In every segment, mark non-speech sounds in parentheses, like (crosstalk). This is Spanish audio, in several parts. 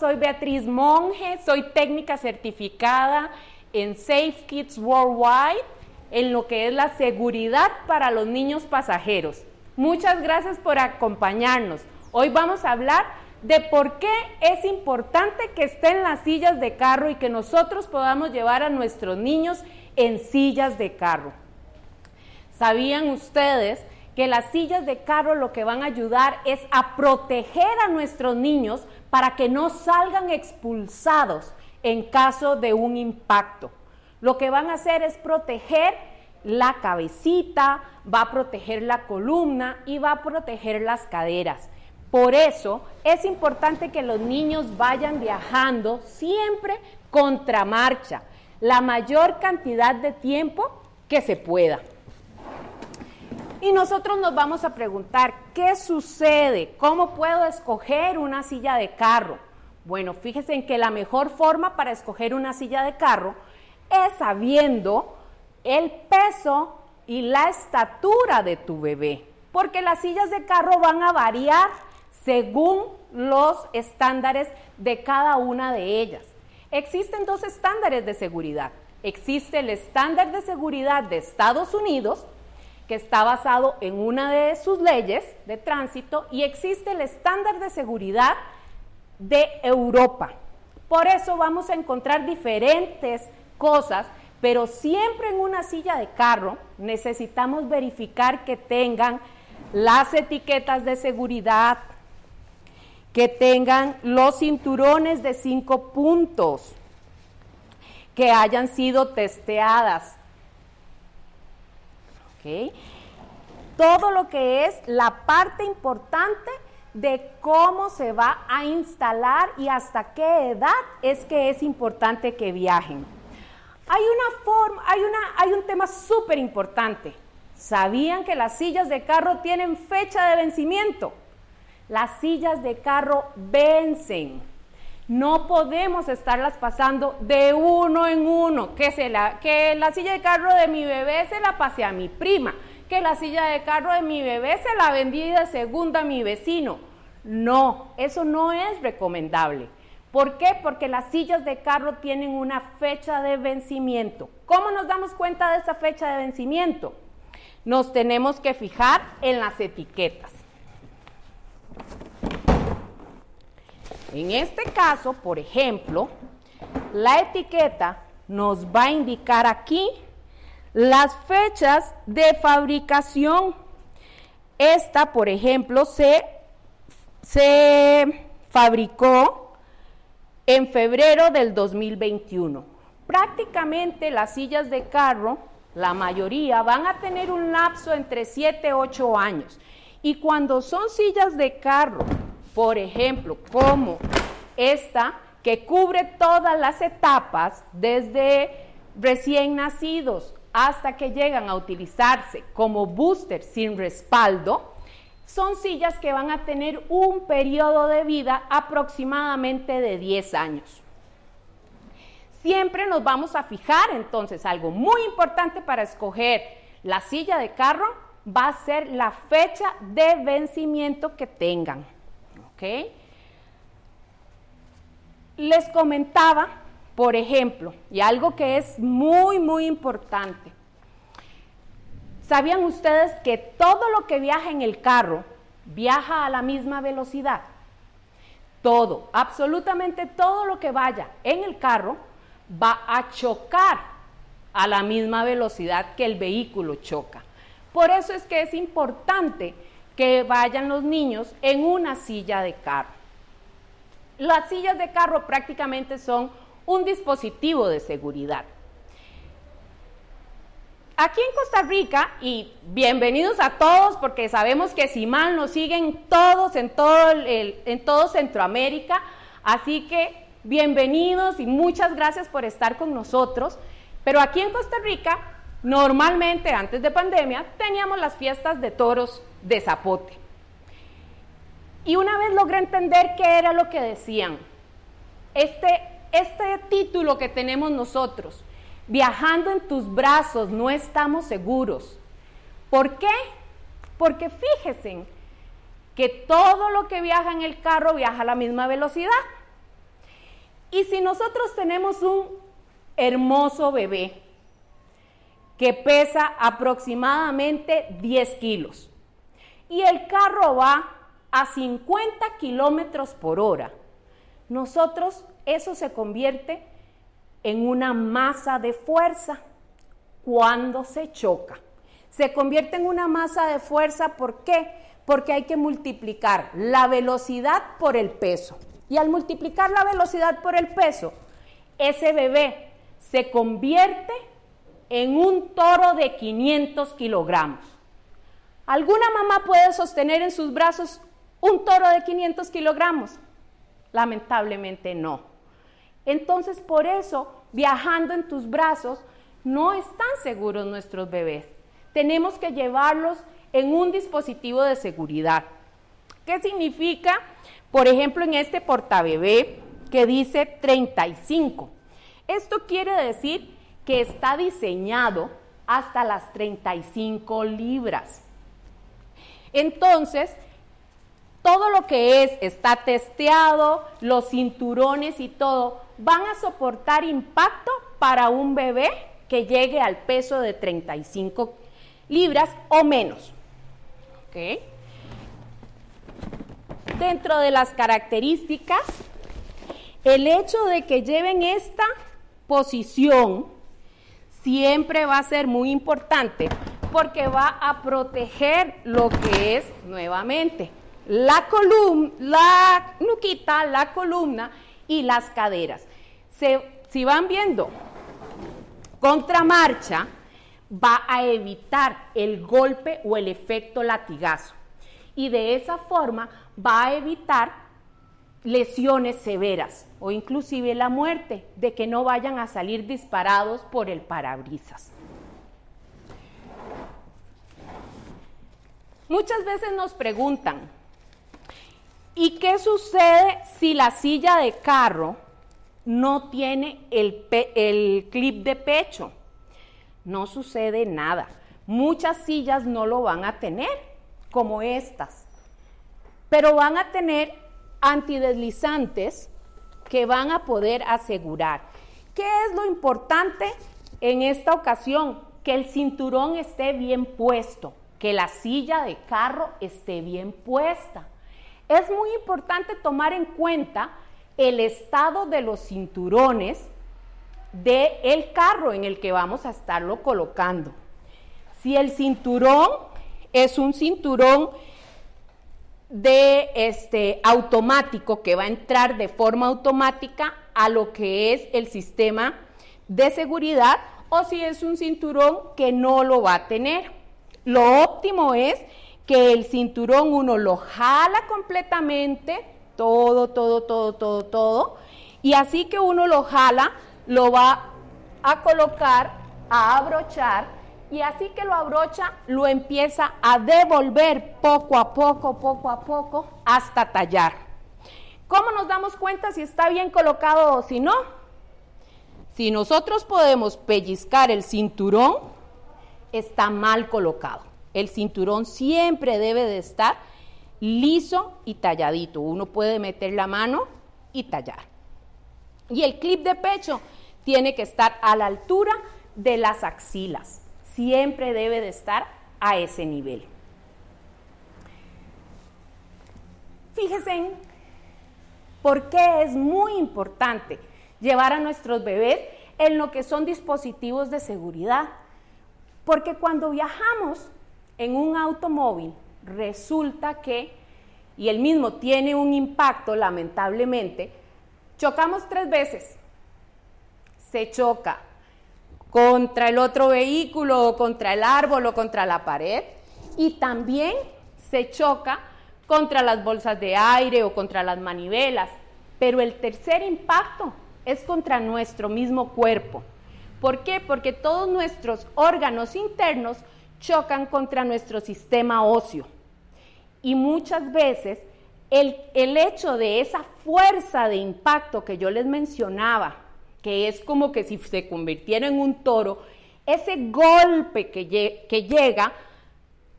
soy Beatriz Monge, soy técnica certificada en Safe Kids Worldwide en lo que es la seguridad para los niños pasajeros. Muchas gracias por acompañarnos. Hoy vamos a hablar de por qué es importante que estén las sillas de carro y que nosotros podamos llevar a nuestros niños en sillas de carro. ¿Sabían ustedes que las sillas de carro lo que van a ayudar es a proteger a nuestros niños para que no salgan expulsados en caso de un impacto? Lo que van a hacer es proteger la cabecita, va a proteger la columna y va a proteger las caderas. Por eso es importante que los niños vayan viajando siempre contra marcha, la mayor cantidad de tiempo que se pueda. Y nosotros nos vamos a preguntar, ¿qué sucede? ¿Cómo puedo escoger una silla de carro? Bueno, fíjense en que la mejor forma para escoger una silla de carro es sabiendo el peso y la estatura de tu bebé, porque las sillas de carro van a variar según los estándares de cada una de ellas. Existen dos estándares de seguridad. Existe el estándar de seguridad de Estados Unidos, que está basado en una de sus leyes de tránsito y existe el estándar de seguridad de Europa. Por eso vamos a encontrar diferentes cosas, pero siempre en una silla de carro necesitamos verificar que tengan las etiquetas de seguridad, que tengan los cinturones de cinco puntos, que hayan sido testeadas, todo lo que es la parte importante de cómo se va a instalar y hasta qué edad es que es importante que viajen. Hay una forma, hay, una, hay un tema súper importante. ¿Sabían que las sillas de carro tienen fecha de vencimiento? Las sillas de carro vencen. No podemos estarlas pasando de uno en uno. Que, se la, que la silla de carro de mi bebé se la pase a mi prima. Que la silla de carro de mi bebé se la vendí de segunda a mi vecino. No, eso no es recomendable. ¿Por qué? Porque las sillas de carro tienen una fecha de vencimiento. ¿Cómo nos damos cuenta de esa fecha de vencimiento? Nos tenemos que fijar en las etiquetas. En este caso, por ejemplo, la etiqueta nos va a indicar aquí las fechas de fabricación. Esta, por ejemplo, se, se fabricó en febrero del 2021. Prácticamente las sillas de carro, la mayoría, van a tener un lapso entre 7 y 8 años. Y cuando son sillas de carro por ejemplo, como esta que cubre todas las etapas desde recién nacidos hasta que llegan a utilizarse como booster sin respaldo, son sillas que van a tener un periodo de vida aproximadamente de 10 años. Siempre nos vamos a fijar entonces algo muy importante para escoger la silla de carro va a ser la fecha de vencimiento que tengan. Les comentaba, por ejemplo, y algo que es muy, muy importante. ¿Sabían ustedes que todo lo que viaja en el carro viaja a la misma velocidad? Todo, absolutamente todo lo que vaya en el carro va a chocar a la misma velocidad que el vehículo choca. Por eso es que es importante que vayan los niños en una silla de carro. Las sillas de carro prácticamente son un dispositivo de seguridad. Aquí en Costa Rica, y bienvenidos a todos, porque sabemos que si mal nos siguen todos en todo, en todo Centroamérica, así que bienvenidos y muchas gracias por estar con nosotros. Pero aquí en Costa Rica, normalmente antes de pandemia, teníamos las fiestas de toros de Zapote. Y una vez logré entender qué era lo que decían. Este, este título que tenemos nosotros, viajando en tus brazos, no estamos seguros. ¿Por qué? Porque fíjense que todo lo que viaja en el carro viaja a la misma velocidad. Y si nosotros tenemos un hermoso bebé que pesa aproximadamente 10 kilos y el carro va a 50 kilómetros por hora, nosotros eso se convierte en una masa de fuerza cuando se choca. Se convierte en una masa de fuerza, ¿por qué? Porque hay que multiplicar la velocidad por el peso. Y al multiplicar la velocidad por el peso, ese bebé se convierte en un toro de 500 kilogramos. ¿Alguna mamá puede sostener en sus brazos un toro de 500 kilogramos? Lamentablemente no. Entonces, por eso, viajando en tus brazos, no están seguros nuestros bebés. Tenemos que llevarlos en un dispositivo de seguridad. ¿Qué significa? Por ejemplo, en este portabebé que dice 35. Esto quiere decir que está diseñado hasta las 35 libras. Entonces, todo lo que es está testeado, los cinturones y todo van a soportar impacto para un bebé que llegue al peso de 35 libras o menos. Dentro de las características, el hecho de que lleven esta posición siempre va a ser muy importante porque va a proteger lo que es nuevamente la columna, la nuquita, la columna y las caderas. si van viendo contramarcha, va a evitar el golpe o el efecto latigazo. Y de esa forma va a evitar lesiones severas o inclusive la muerte, de que no vayan a salir disparados por el parabrisas. Muchas veces nos preguntan, ¿y qué sucede si la silla de carro no tiene el, el clip de pecho? No sucede nada. Muchas sillas no lo van a tener, como estas, pero van a tener antideslizantes que van a poder asegurar. ¿Qué es lo importante en esta ocasión? Que el cinturón esté bien puesto, que la silla de carro esté bien puesta. Es muy importante tomar en cuenta el estado de los cinturones del el carro en el que vamos a estarlo colocando. Si el cinturón es un cinturón de este automático que va a entrar de forma automática a lo que es el sistema de seguridad o si es un cinturón que no lo va a tener. Lo óptimo es que el cinturón uno lo jala completamente, todo, todo, todo, todo, todo, y así que uno lo jala, lo va a colocar, a abrochar, y así que lo abrocha, lo empieza a devolver poco a poco, poco a poco, hasta tallar. ¿Cómo nos damos cuenta si está bien colocado o si no? Si nosotros podemos pellizcar el cinturón, está mal colocado. El cinturón siempre debe de estar liso y talladito. Uno puede meter la mano y tallar. Y el clip de pecho tiene que estar a la altura de las axilas. Siempre debe de estar a ese nivel. Fíjense por qué es muy importante llevar a nuestros bebés en lo que son dispositivos de seguridad. Porque cuando viajamos en un automóvil, resulta que, y el mismo tiene un impacto lamentablemente, chocamos tres veces se choca contra el otro vehículo o contra el árbol o contra la pared y también se choca contra las bolsas de aire o contra las manivelas. Pero el tercer impacto es contra nuestro mismo cuerpo. ¿Por qué? Porque todos nuestros órganos internos chocan contra nuestro sistema óseo. Y muchas veces el, el hecho de esa fuerza de impacto que yo les mencionaba, que es como que si se convirtiera en un toro, ese golpe que, llega,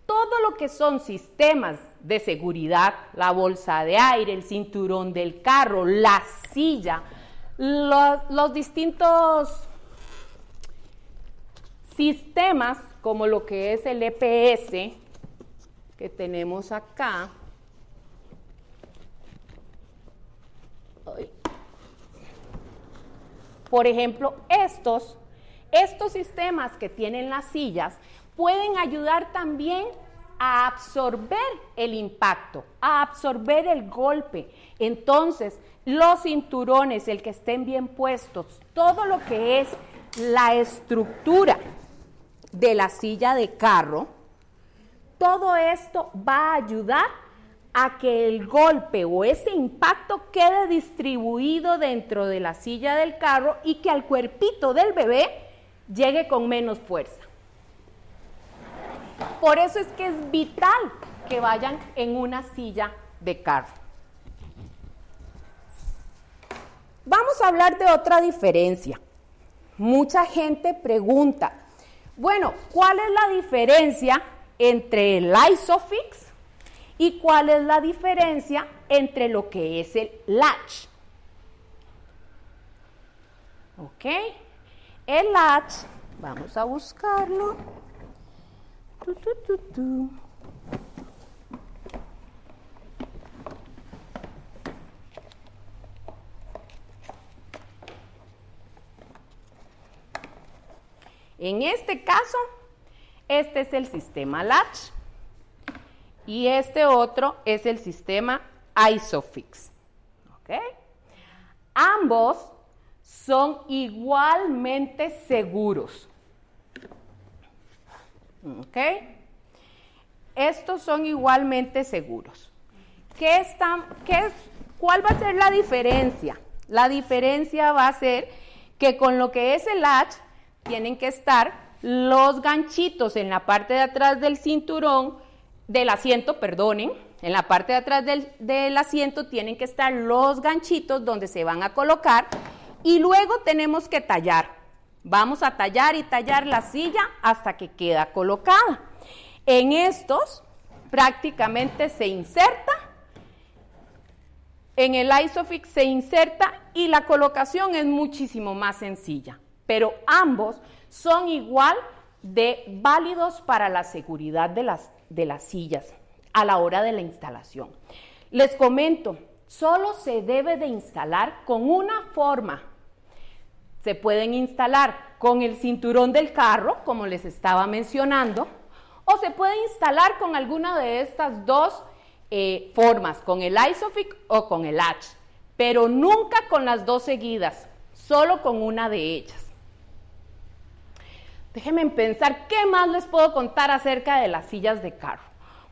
todo lo que son sistemas de seguridad, la bolsa de aire, el cinturón del carro, la silla, los, distintos sistemas, como lo que es el EPS, que tenemos acá, por ejemplo, estos, estos sistemas que tienen las sillas pueden ayudar también a absorber el impacto, a absorber el golpe. Entonces, los cinturones, el que estén bien puestos, todo lo que es la estructura de la silla de carro, todo esto va a ayudar a que el golpe o ese impacto quede distribuido dentro de la silla del carro y que al cuerpito del bebé llegue con menos fuerza. Por eso es que es vital que vayan en una silla de carro. Vamos a hablar de otra diferencia. Mucha gente pregunta, bueno, ¿cuál es la diferencia entre el ISOFIX y cuál es la diferencia entre lo que es el latch? ¿Ok? El latch, vamos a buscarlo. En este caso, este es el sistema Latch y este otro es el sistema ISOFIX. Ambos son igualmente seguros. ¿Ok? Estos son igualmente seguros. ¿Qué están, qué ¿Cuál va a ser la diferencia? La diferencia va a ser que con lo que es el latch tienen que estar los ganchitos en la parte de atrás del cinturón, del asiento, perdonen, en la parte de atrás del, del asiento tienen que estar los ganchitos donde se van a colocar y luego tenemos que tallar. Vamos a tallar y tallar la silla hasta que queda colocada. En estos prácticamente se inserta, en el ISOFIX se inserta y la colocación es muchísimo más sencilla, pero ambos son igual de válidos para la seguridad de las, de las sillas a la hora de la instalación. Les comento, solo se debe de instalar con una forma se pueden instalar con el cinturón del carro, como les estaba mencionando, o se puede instalar con alguna de estas dos eh, formas, con el ISOFIX o con el H, pero nunca con las dos seguidas, solo con una de ellas. Déjenme pensar qué más les puedo contar acerca de las sillas de carro.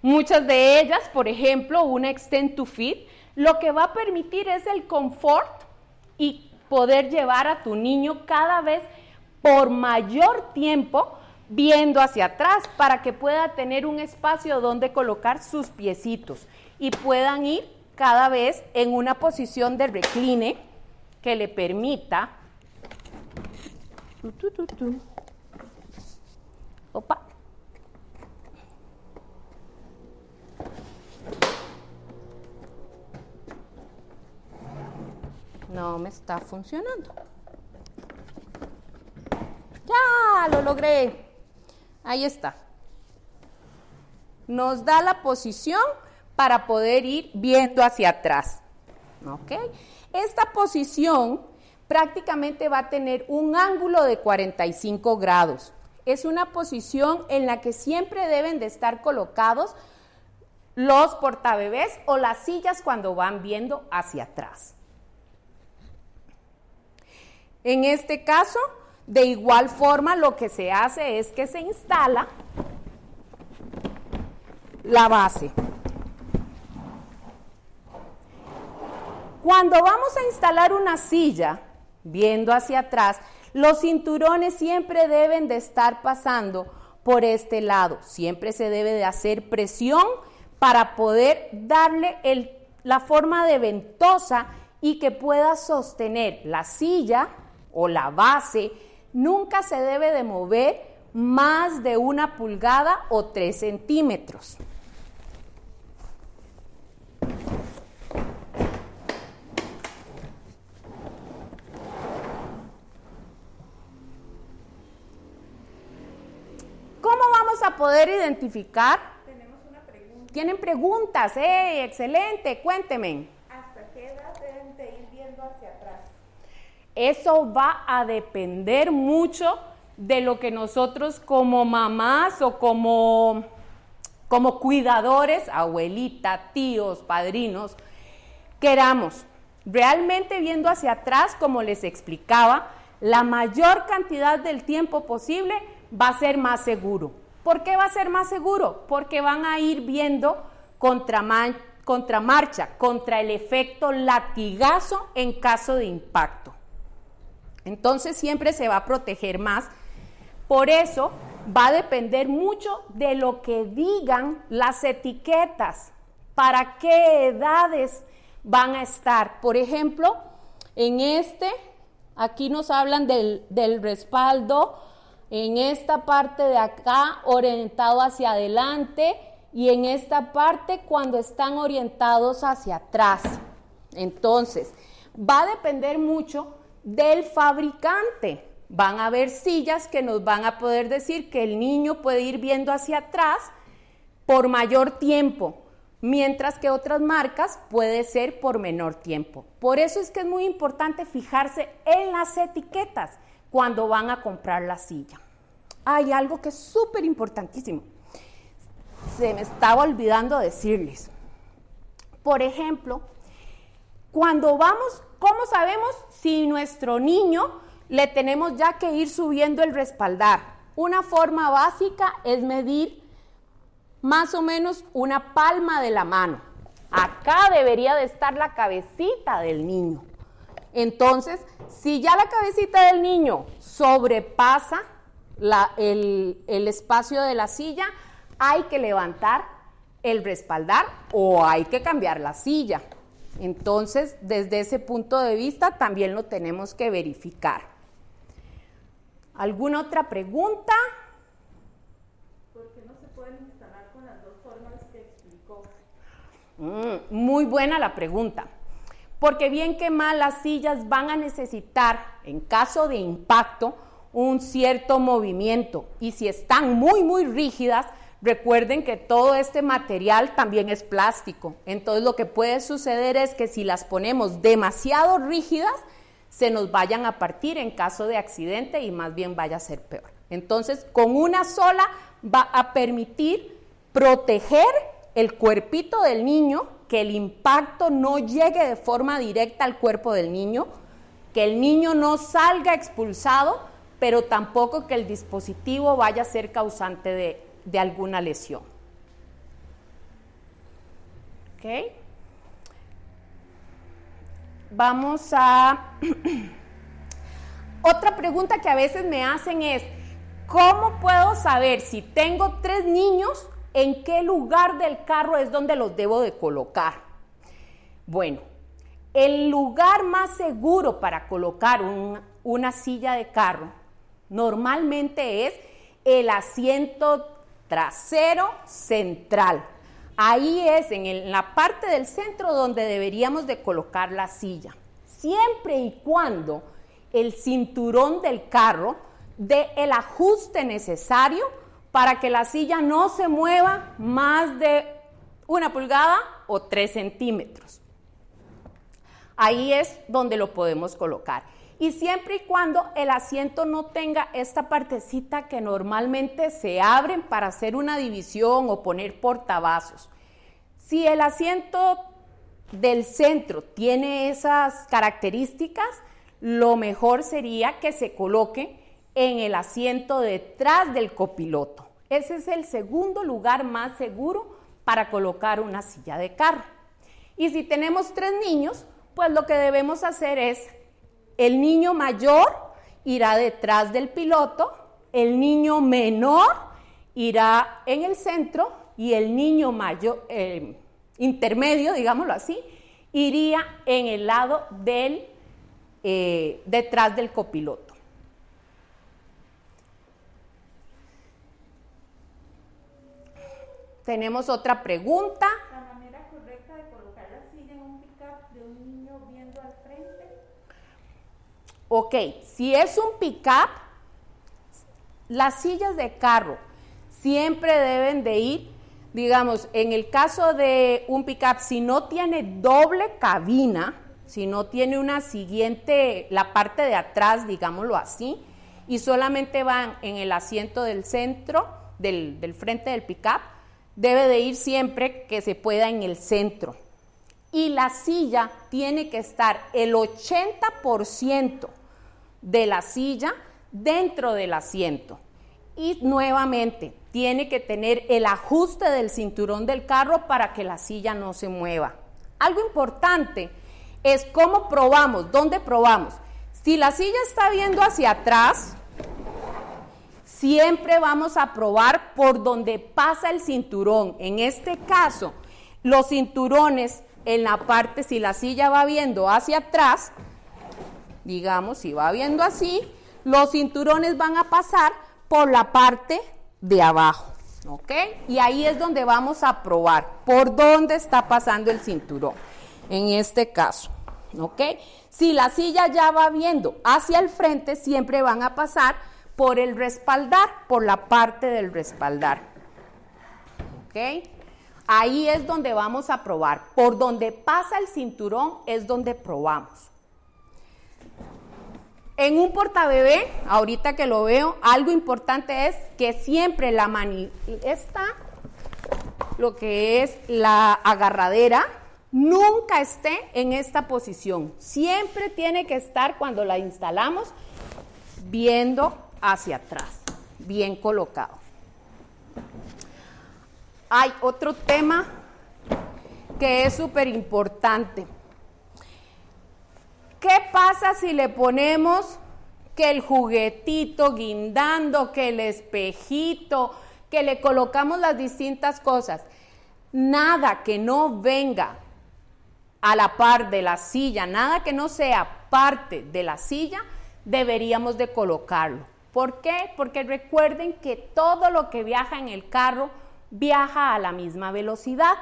Muchas de ellas, por ejemplo, una Extend to Fit, lo que va a permitir es el confort y poder llevar a tu niño cada vez por mayor tiempo viendo hacia atrás para que pueda tener un espacio donde colocar sus piecitos y puedan ir cada vez en una posición de recline que le permita Opa. No me está funcionando. Ya, lo logré. Ahí está. Nos da la posición para poder ir viendo hacia atrás. ¿Ok? Esta posición prácticamente va a tener un ángulo de 45 grados. Es una posición en la que siempre deben de estar colocados los portabebés o las sillas cuando van viendo hacia atrás. En este caso, de igual forma, lo que se hace es que se instala la base. Cuando vamos a instalar una silla, viendo hacia atrás, los cinturones siempre deben de estar pasando por este lado. Siempre se debe de hacer presión para poder darle la forma de ventosa y que pueda sostener la silla o la base nunca se debe de mover más de una pulgada o tres centímetros. Poder identificar. Tenemos una pregunta. Tienen preguntas, eh, excelente, cuénteme. ¿Hasta qué edad deben de ir viendo hacia atrás? Eso va a depender mucho de lo que nosotros como mamás o como, como cuidadores, abuelita, tíos, padrinos, queramos. Realmente viendo hacia atrás, como les explicaba, la mayor cantidad del tiempo posible va a ser más seguro. ¿Por qué va a ser más seguro? Porque van a ir viendo contra, marcha, contra el efecto latigazo en caso de impacto. Entonces siempre se va a proteger más. Por eso va a depender mucho de lo que digan las etiquetas, para qué edades van a estar. Por ejemplo, en este, aquí nos hablan del, del respaldo en esta parte de acá orientado hacia adelante y en esta parte cuando están orientados hacia atrás. Entonces, va a depender mucho del fabricante. Van a haber sillas que nos van a poder decir que el niño puede ir viendo hacia atrás por mayor tiempo, mientras que otras marcas puede ser por menor tiempo. Por eso es que es muy importante fijarse en las etiquetas cuando van a comprar la silla. Hay algo que es súper importantísimo. Se me estaba olvidando decirles. Por ejemplo, cuando vamos, ¿cómo sabemos si nuestro niño le tenemos ya que ir subiendo el respaldar? Una forma básica es medir más o menos una palma de la mano. Acá debería de estar la cabecita del niño. Entonces, si ya la cabecita del niño sobrepasa el, el espacio de la silla, hay que levantar el respaldar o hay que cambiar la silla. Entonces, desde ese punto de vista también lo tenemos que verificar. ¿Alguna otra pregunta? ¿Por qué no se pueden instalar con las dos formas que explicó? Mm, muy buena la pregunta porque bien que mal las sillas van a necesitar, en caso de impacto, un cierto movimiento. Y si están muy, muy rígidas, recuerden que todo este material también es plástico. Entonces lo que puede suceder es que si las ponemos demasiado rígidas, se nos vayan a partir en caso de accidente y más bien vaya a ser peor. Entonces, con una sola va a permitir proteger el cuerpito del niño que el impacto no llegue de forma directa al cuerpo del niño, que el niño no salga expulsado, pero tampoco que el dispositivo vaya a ser causante de, alguna lesión. ¿Ok? Vamos a... (clears throat) Otra pregunta que a veces me hacen es, ¿cómo puedo saber si tengo tres niños ¿En qué lugar del carro es donde los debo de colocar? Bueno, el lugar más seguro para colocar una silla de carro normalmente es el asiento trasero central. Ahí es en la parte del centro donde deberíamos de colocar la silla. Siempre y cuando el cinturón del carro dé el ajuste necesario para que la silla no se mueva más de una pulgada o tres centímetros. Ahí es donde lo podemos colocar. Y siempre y cuando el asiento no tenga esta partecita que normalmente se abren para hacer una división o poner portavasos. Si el asiento del centro tiene esas características, lo mejor sería que se coloque en el asiento detrás del copiloto. Ese es el segundo lugar más seguro para colocar una silla de carro. Y si tenemos tres niños, pues lo que debemos hacer es, el niño mayor irá detrás del piloto, el niño menor irá en el centro y el niño mayor, eh, intermedio, digámoslo así, iría en el lado del, eh, detrás del copiloto. Tenemos otra pregunta. ¿La manera correcta de colocar la silla en un pickup de un niño viendo al frente? Ok, si es un pickup, las sillas de carro siempre deben de ir, digamos, en el caso de un pickup, si no tiene doble cabina, si no tiene una siguiente, la parte de atrás, digámoslo así, y solamente van en el asiento del centro, del, del frente del pickup, debe de ir siempre que se pueda en el centro. Y la silla tiene que estar el 80% de la silla dentro del asiento. Y nuevamente, tiene que tener el ajuste del cinturón del carro para que la silla no se mueva. Algo importante es cómo probamos, dónde probamos. Si la silla está viendo hacia atrás, siempre vamos a probar por donde pasa el cinturón. En este caso, los cinturones en la parte, si la silla va viendo hacia atrás, digamos, si va viendo así, los cinturones van a pasar por la parte de abajo. ¿Ok? Y ahí es donde vamos a probar por dónde está pasando el cinturón. En este caso. ¿Ok? Si la silla ya va viendo hacia el frente, siempre van a pasar por el respaldar, por la parte del respaldar. ¿Ok? Ahí es donde vamos a probar. Por donde pasa el cinturón es donde probamos. En un portabebé, ahorita que lo veo, algo importante es que siempre la mani, esta, lo que es la agarradera, nunca esté en esta posición. Siempre tiene que estar cuando la instalamos viendo hacia atrás, bien colocado. Hay otro tema que es súper importante. ¿Qué pasa si le ponemos que el juguetito guindando, que el espejito, que le colocamos las distintas cosas? Nada que no venga a la par de la silla, nada que no sea parte de la silla, deberíamos de colocarlo. ¿Por qué? Porque recuerden que todo lo que viaja en el carro viaja a la misma velocidad.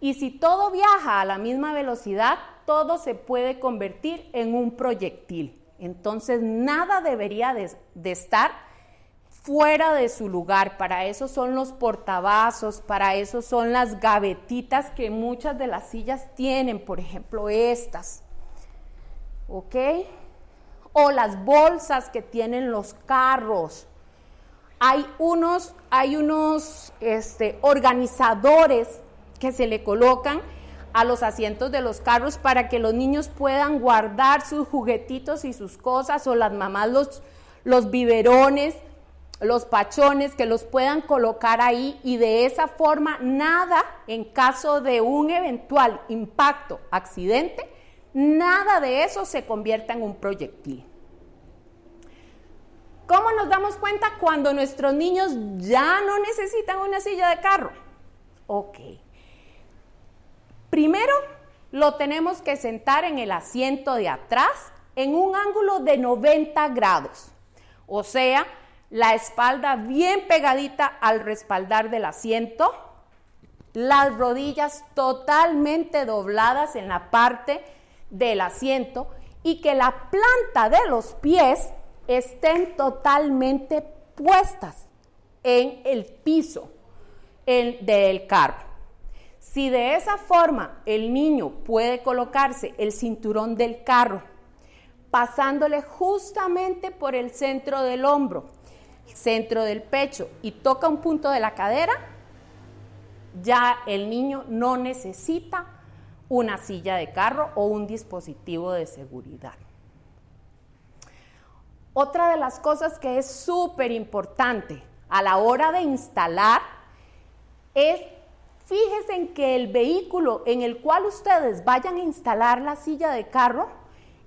Y si todo viaja a la misma velocidad, todo se puede convertir en un proyectil. Entonces, nada debería de, estar fuera de su lugar. Para eso son los portavasos, para eso son las gavetitas que muchas de las sillas tienen, por ejemplo, estas. ¿Ok? O las bolsas que tienen los carros. Hay unos, hay unos este, organizadores que se le colocan a los asientos de los carros para que los niños puedan guardar sus juguetitos y sus cosas o las mamás los, los biberones, los pachones que los puedan colocar ahí y de esa forma nada en caso de un eventual impacto, accidente, nada de eso se convierta en un proyectil. ¿Cómo nos damos cuenta cuando nuestros niños ya no necesitan una silla de carro? Ok. Primero, lo tenemos que sentar en el asiento de atrás en un ángulo de 90 grados. O sea, la espalda bien pegadita al respaldar del asiento, las rodillas totalmente dobladas en la parte del asiento y que la planta de los pies estén totalmente puestas en el piso del carro. Si de esa forma el niño puede colocarse el cinturón del carro, pasándole justamente por el centro del hombro, centro del pecho y toca un punto de la cadera, ya el niño no necesita una silla de carro o un dispositivo de seguridad. Otra de las cosas que es súper importante a la hora de instalar es, fíjense en que el vehículo en el cual ustedes vayan a instalar la silla de carro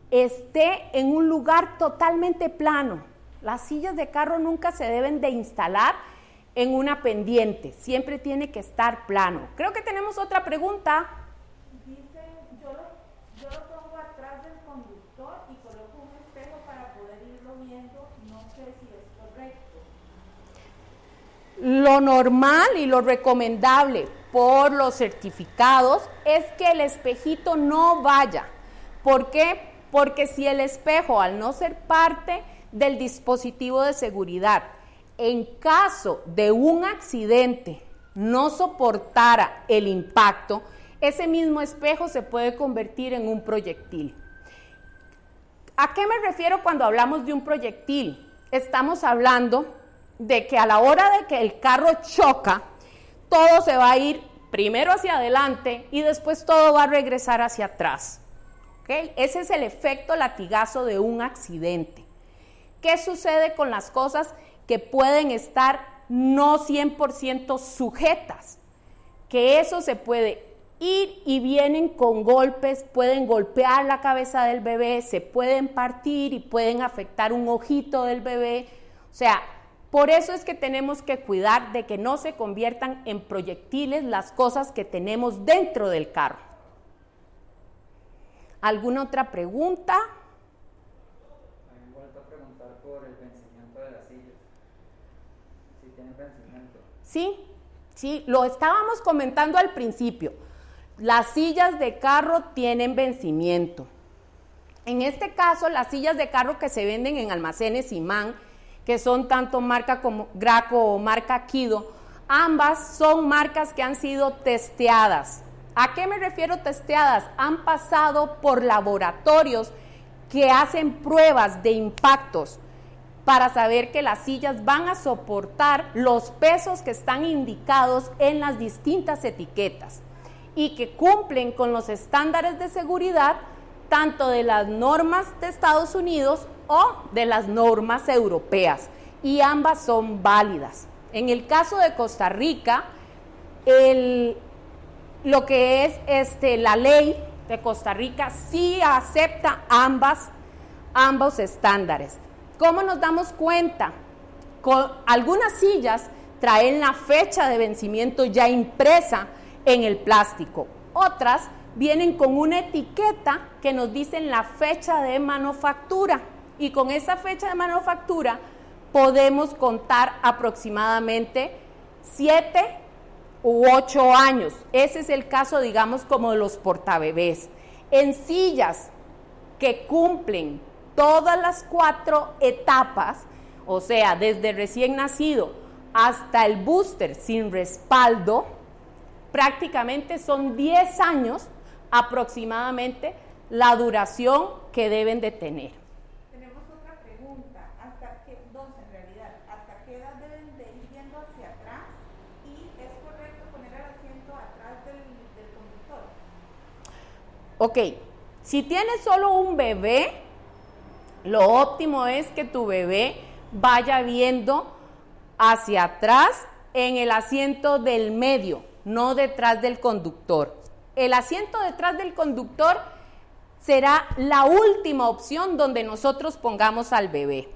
esté en un lugar totalmente plano. Las sillas de carro nunca se deben de instalar en una pendiente, siempre tiene que estar plano. Creo que tenemos otra pregunta. Lo normal y lo recomendable por los certificados es que el espejito no vaya. ¿Por qué? Porque si el espejo, al no ser parte del dispositivo de seguridad, en caso de un accidente no soportara el impacto, ese mismo espejo se puede convertir en un proyectil. ¿A qué me refiero cuando hablamos de un proyectil? Estamos hablando de que a la hora de que el carro choca, todo se va a ir primero hacia adelante y después todo va a regresar hacia atrás. Ese es el efecto latigazo de un accidente. ¿Qué sucede con las cosas que pueden estar no 100% sujetas? Que eso se puede ir y vienen con golpes, pueden golpear la cabeza del bebé, se pueden partir y pueden afectar un ojito del bebé. O sea, por eso es que tenemos que cuidar de que no se conviertan en proyectiles las cosas que tenemos dentro del carro. ¿Alguna otra pregunta? Me vuelto a preguntar por el vencimiento de las sillas. Si tienen vencimiento. Sí, sí, lo estábamos comentando al principio. Las sillas de carro tienen vencimiento. En este caso, las sillas de carro que se venden en almacenes Imán, que son tanto marca como Graco o marca Kido, ambas son marcas que han sido testeadas. ¿A qué me refiero testeadas? Han pasado por laboratorios que hacen pruebas de impactos para saber que las sillas van a soportar los pesos que están indicados en las distintas etiquetas y que cumplen con los estándares de seguridad tanto de las normas de Estados Unidos o de las normas europeas y ambas son válidas. En el caso de Costa Rica, lo que es este, la ley de Costa Rica sí acepta ambas, ambos estándares. ¿Cómo nos damos cuenta? Con algunas sillas traen la fecha de vencimiento ya impresa en el plástico. Otras vienen con una etiqueta que nos dicen la fecha de manufactura y con esa fecha de manufactura podemos contar aproximadamente 7 u 8 años. Ese es el caso, digamos, como de los portabebés. En sillas que cumplen todas las cuatro etapas, o sea, desde recién nacido hasta el booster sin respaldo, prácticamente son 10 años aproximadamente la duración que deben de tener. Tenemos otra pregunta. ¿Hasta qué, dos en realidad, hasta qué edad deben de ir viendo hacia atrás? ¿Y es correcto poner el asiento atrás del, del conductor? Ok, si tienes solo un bebé, lo óptimo es que tu bebé vaya viendo hacia atrás en el asiento del medio no detrás del conductor. El asiento detrás del conductor será la última opción donde nosotros pongamos al bebé.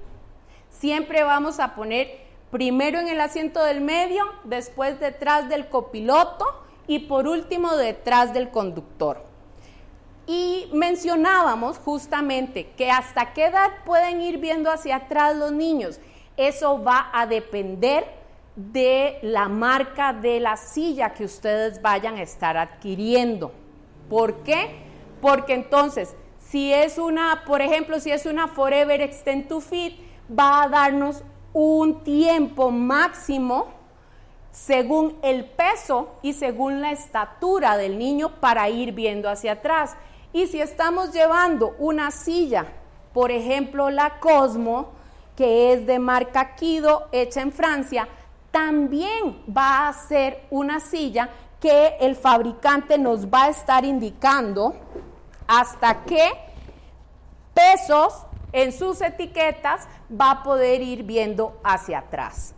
Siempre vamos a poner primero en el asiento del medio, después detrás del copiloto y por último detrás del conductor. Y mencionábamos justamente que hasta qué edad pueden ir viendo hacia atrás los niños. Eso va a depender de la marca de la silla que ustedes vayan a estar adquiriendo. ¿Por qué? Porque entonces, si es una, por ejemplo, si es una Forever Extend to Fit, va a darnos un tiempo máximo según el peso y según la estatura del niño para ir viendo hacia atrás. Y si estamos llevando una silla, por ejemplo, la Cosmo, que es de marca Kido, hecha en Francia, también va a ser una silla que el fabricante nos va a estar indicando hasta qué pesos en sus etiquetas va a poder ir viendo hacia atrás.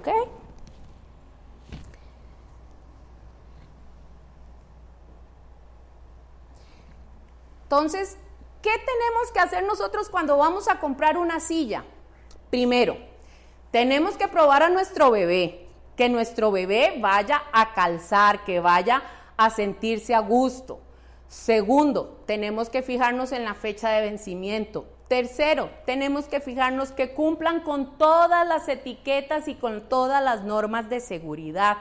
¿Ok? Entonces, ¿Qué tenemos que hacer nosotros cuando vamos a comprar una silla? Primero, tenemos que probar a nuestro bebé, que nuestro bebé vaya a calzar, que vaya a sentirse a gusto. Segundo, tenemos que fijarnos en la fecha de vencimiento. Tercero, tenemos que fijarnos que cumplan con todas las etiquetas y con todas las normas de seguridad.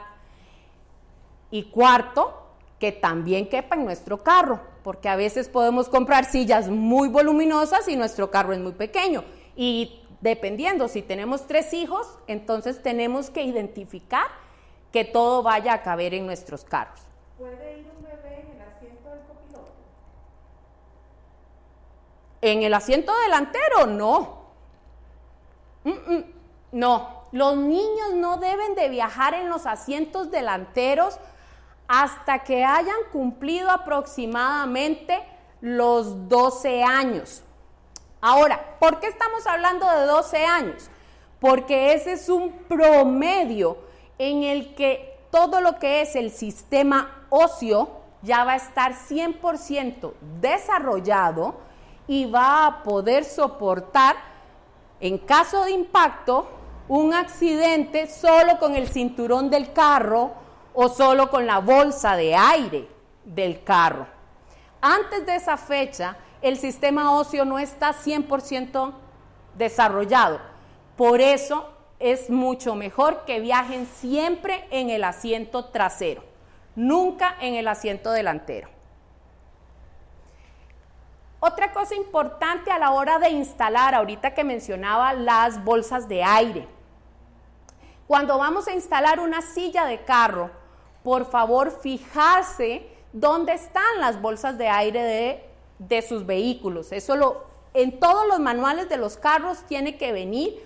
Y cuarto, que también quepa en nuestro carro porque a veces podemos comprar sillas muy voluminosas y nuestro carro es muy pequeño. Y dependiendo, si tenemos tres hijos, entonces tenemos que identificar que todo vaya a caber en nuestros carros. ¿Puede ir un bebé en el asiento del copiloto? En el asiento delantero, no. Mm, mm, no, los niños no deben de viajar en los asientos delanteros hasta que hayan cumplido aproximadamente los 12 años. Ahora, ¿por qué estamos hablando de 12 años? Porque ese es un promedio en el que todo lo que es el sistema óseo ya va a estar 100% desarrollado y va a poder soportar, en caso de impacto, un accidente solo con el cinturón del carro o solo con la bolsa de aire del carro. Antes de esa fecha, el sistema óseo no está 100% desarrollado. Por eso es mucho mejor que viajen siempre en el asiento trasero, nunca en el asiento delantero. Otra cosa importante a la hora de instalar, ahorita que mencionaba las bolsas de aire. Cuando vamos a instalar una silla de carro, por favor fijarse dónde están las bolsas de aire de, sus vehículos. Eso lo, en todos los manuales de los carros tiene que venir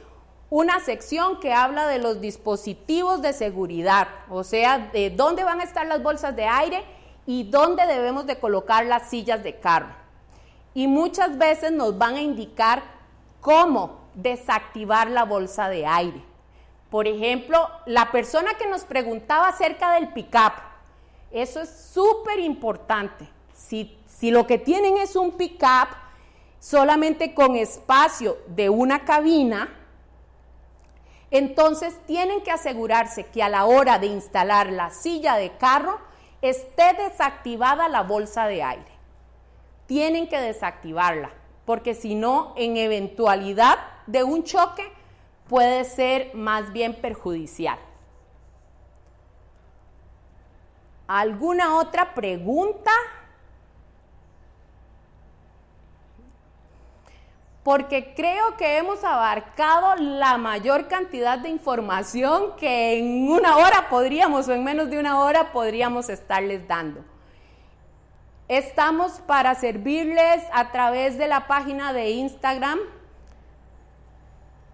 una sección que habla de los dispositivos de seguridad, o sea, de dónde van a estar las bolsas de aire y dónde debemos de colocar las sillas de carro. Y muchas veces nos van a indicar cómo desactivar la bolsa de aire. Por ejemplo, la persona que nos preguntaba acerca del pick-up, eso es súper importante. Si, si, lo que tienen es un pick-up solamente con espacio de una cabina, entonces tienen que asegurarse que a la hora de instalar la silla de carro esté desactivada la bolsa de aire. Tienen que desactivarla, porque si no, en eventualidad de un choque, puede ser más bien perjudicial. ¿Alguna otra pregunta? Porque creo que hemos abarcado la mayor cantidad de información que en una hora podríamos o en menos de una hora podríamos estarles dando. Estamos para servirles a través de la página de Instagram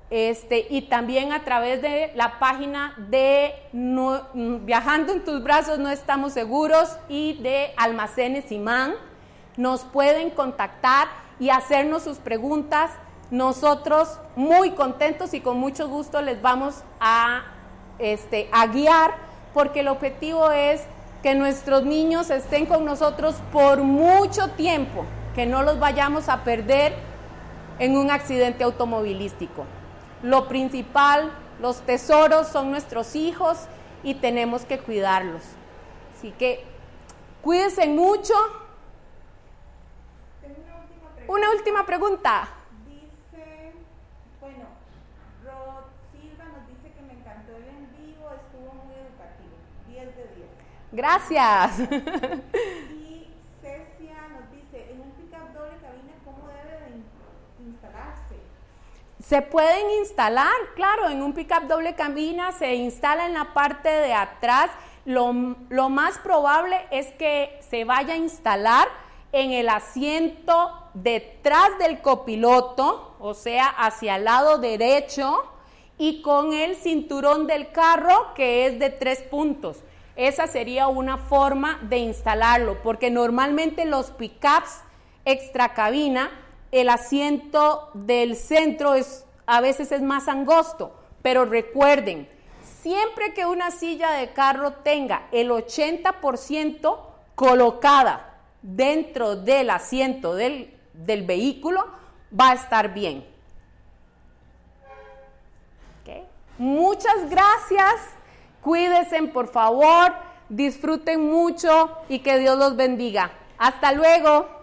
este, y también a través de la página de Viajando en tus brazos no estamos seguros y de Almacenes Imán. Nos pueden contactar y hacernos sus preguntas. Nosotros muy contentos y con mucho gusto les vamos a, este, a guiar porque el objetivo es que nuestros niños estén con nosotros por mucho tiempo, que no los vayamos a perder en un accidente automovilístico. Lo principal, los tesoros son nuestros hijos y tenemos que cuidarlos. Así que cuídense mucho. una última pregunta. Dice, bueno, Rod Silva nos dice que me encantó el en vivo, estuvo muy educativo. 10 de 10. Gracias. (laughs) Se pueden instalar, claro, en un pickup doble cabina se instala en la parte de atrás. Lo, lo, más probable es que se vaya a instalar en el asiento detrás del copiloto, o sea, hacia el lado derecho, y con el cinturón del carro que es de tres puntos. Esa sería una forma de instalarlo, porque normalmente los pickups extra cabina el asiento del centro es, a veces es más angosto, pero recuerden, siempre que una silla de carro tenga el 80% colocada dentro del asiento del, del, vehículo, va a estar bien. Muchas gracias, cuídense por favor, disfruten mucho y que Dios los bendiga. Hasta luego.